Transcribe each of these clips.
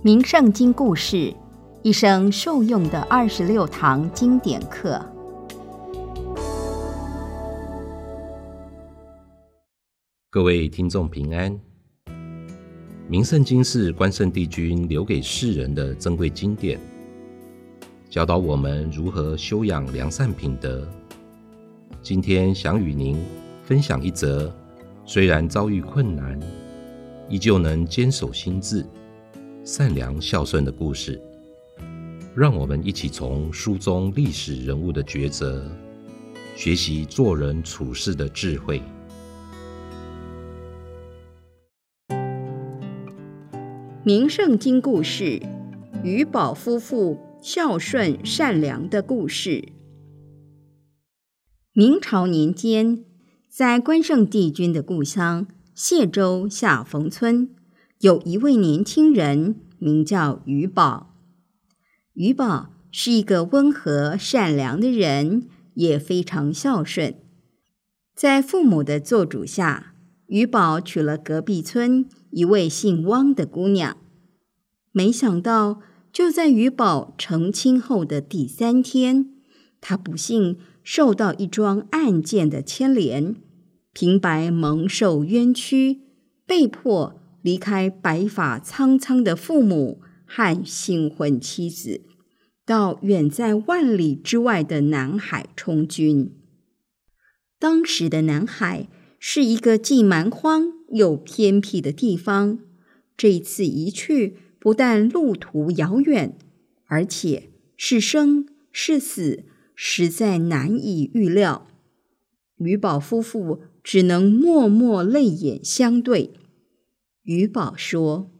名圣经故事，一生受用的二十六堂经典课。各位听众平安。名圣经是关圣帝君留给世人的珍贵经典，教导我们如何修养良善品德。今天想与您分享一则，虽然遭遇困难，依旧能坚守心智。善良孝顺的故事，让我们一起从书中历史人物的抉择，学习做人处事的智慧。名圣经故事：余宝夫妇孝顺善良的故事。明朝年间，在关圣帝君的故乡谢州下冯村。有一位年轻人名叫于宝，于宝是一个温和善良的人，也非常孝顺。在父母的做主下，于宝娶了隔壁村一位姓汪的姑娘。没想到，就在于宝成亲后的第三天，他不幸受到一桩案件的牵连，平白蒙受冤屈，被迫。离开白发苍苍的父母和新婚妻子，到远在万里之外的南海充军。当时的南海是一个既蛮荒又偏僻的地方。这次一去，不但路途遥远，而且是生是死，实在难以预料。余宝夫妇只能默默泪眼相对。余宝说：“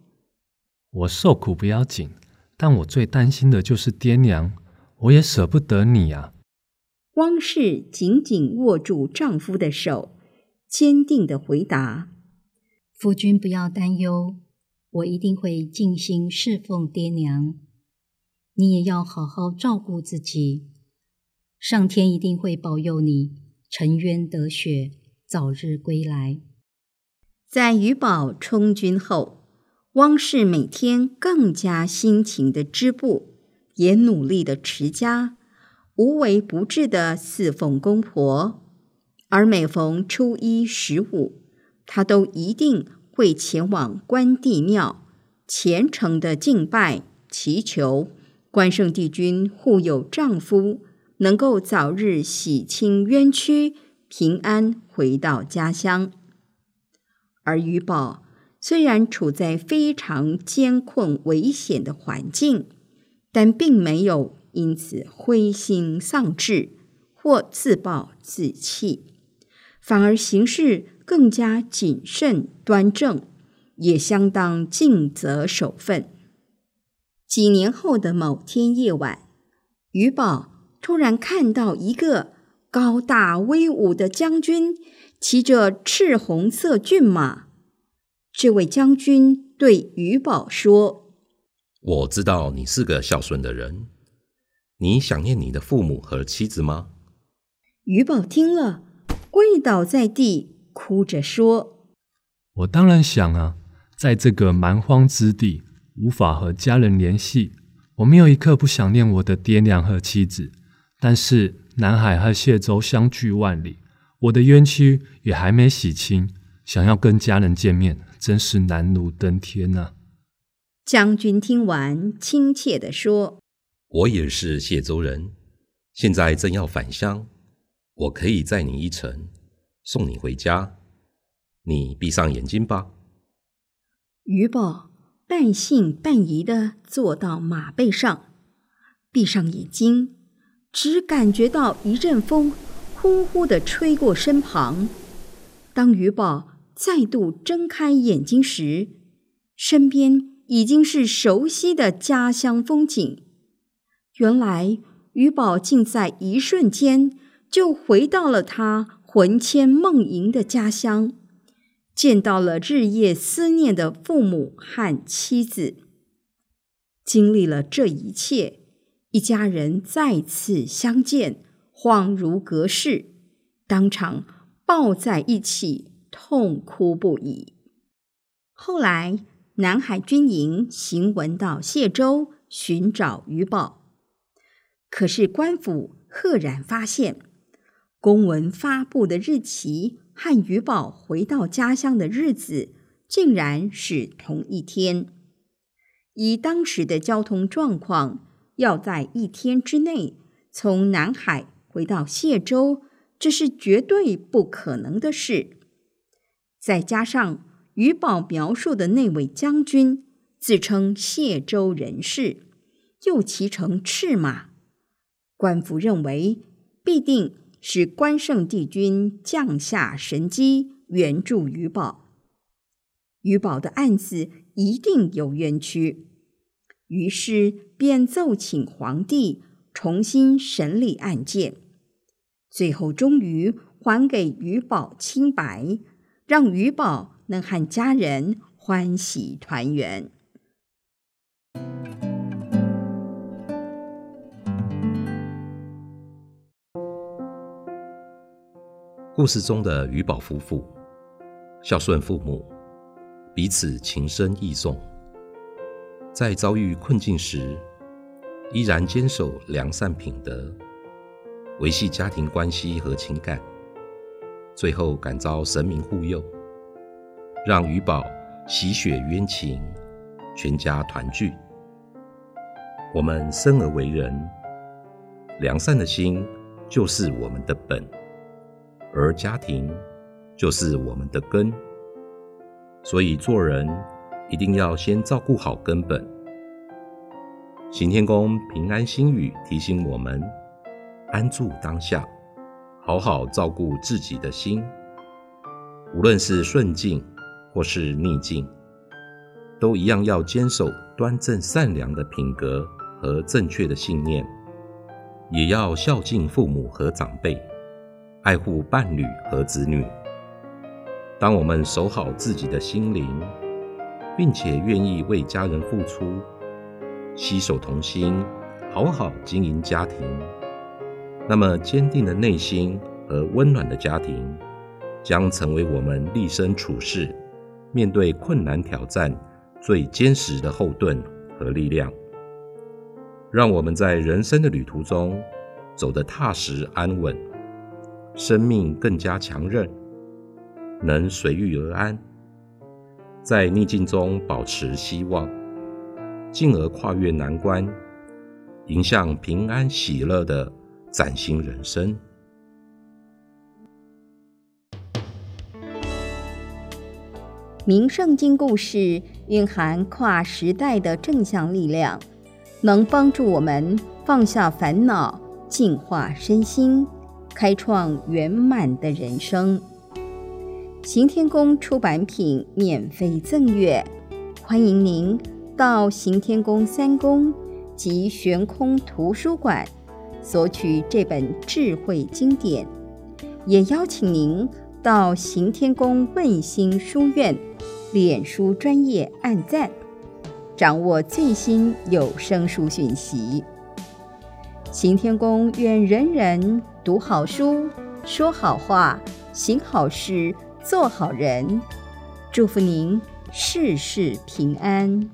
我受苦不要紧，但我最担心的就是爹娘，我也舍不得你啊。”汪氏紧紧握住丈夫的手，坚定的回答：“夫君不要担忧，我一定会尽心侍奉爹娘。你也要好好照顾自己，上天一定会保佑你沉冤得雪，早日归来。”在余宝充军后，汪氏每天更加辛勤的织布，也努力的持家，无微不至的侍奉公婆。而每逢初一、十五，她都一定会前往关帝庙，虔诚的敬拜，祈求关圣帝君护佑丈夫，能够早日洗清冤屈，平安回到家乡。而余宝虽然处在非常艰困危险的环境，但并没有因此灰心丧志或自暴自弃，反而行事更加谨慎端正，也相当尽责守分。几年后的某天夜晚，余宝突然看到一个高大威武的将军。骑着赤红色骏马，这位将军对余宝说：“我知道你是个孝顺的人，你想念你的父母和妻子吗？”余宝听了，跪倒在地，哭着说：“我当然想啊，在这个蛮荒之地，无法和家人联系，我没有一刻不想念我的爹娘和妻子。但是南海和谢州相距万里。”我的冤屈也还没洗清，想要跟家人见面，真是难如登天呐！将军听完，亲切地说：“我也是谢州人，现在正要返乡，我可以载你一程，送你回家。你闭上眼睛吧。”余宝半信半疑地坐到马背上，闭上眼睛，只感觉到一阵风。呼呼地吹过身旁。当余宝再度睁开眼睛时，身边已经是熟悉的家乡风景。原来余宝竟在一瞬间就回到了他魂牵梦萦的家乡，见到了日夜思念的父母和妻子。经历了这一切，一家人再次相见。恍如隔世，当场抱在一起，痛哭不已。后来，南海军营行文到谢州寻找余宝，可是官府赫然发现，公文发布的日期和余宝回到家乡的日子竟然是同一天。以当时的交通状况，要在一天之内从南海回到谢州，这是绝对不可能的事。再加上余宝描述的那位将军自称谢州人士，又骑乘赤马，官府认为必定是关圣帝君降下神机援助余宝，余宝的案子一定有冤屈。于是便奏请皇帝重新审理案件，最后终于还给余宝清白，让余宝能和家人欢喜团圆。故事中的余宝夫妇孝顺父母，彼此情深意重。在遭遇困境时，依然坚守良善品德，维系家庭关系和情感，最后感召神明护佑，让余宝洗雪冤情，全家团聚。我们生而为人，良善的心就是我们的本，而家庭就是我们的根，所以做人。一定要先照顾好根本。行天宫平安心语提醒我们：安住当下，好好照顾自己的心。无论是顺境或是逆境，都一样要坚守端正善良的品格和正确的信念，也要孝敬父母和长辈，爱护伴侣和子女。当我们守好自己的心灵。并且愿意为家人付出，携手同心，好好经营家庭。那么，坚定的内心和温暖的家庭，将成为我们立身处世、面对困难挑战最坚实的后盾和力量。让我们在人生的旅途中走得踏实安稳，生命更加强韧，能随遇而安。在逆境中保持希望，进而跨越难关，迎向平安喜乐的崭新人生。名圣经故事蕴含跨时代的正向力量，能帮助我们放下烦恼，净化身心，开创圆满的人生。行天宫出版品免费赠阅，欢迎您到行天宫三宫及悬空图书馆索取这本智慧经典，也邀请您到行天宫问心书院脸书专业按赞，掌握最新有声书讯息。行天宫愿人人读好书，说好话，行好事。做好人，祝福您事事平安。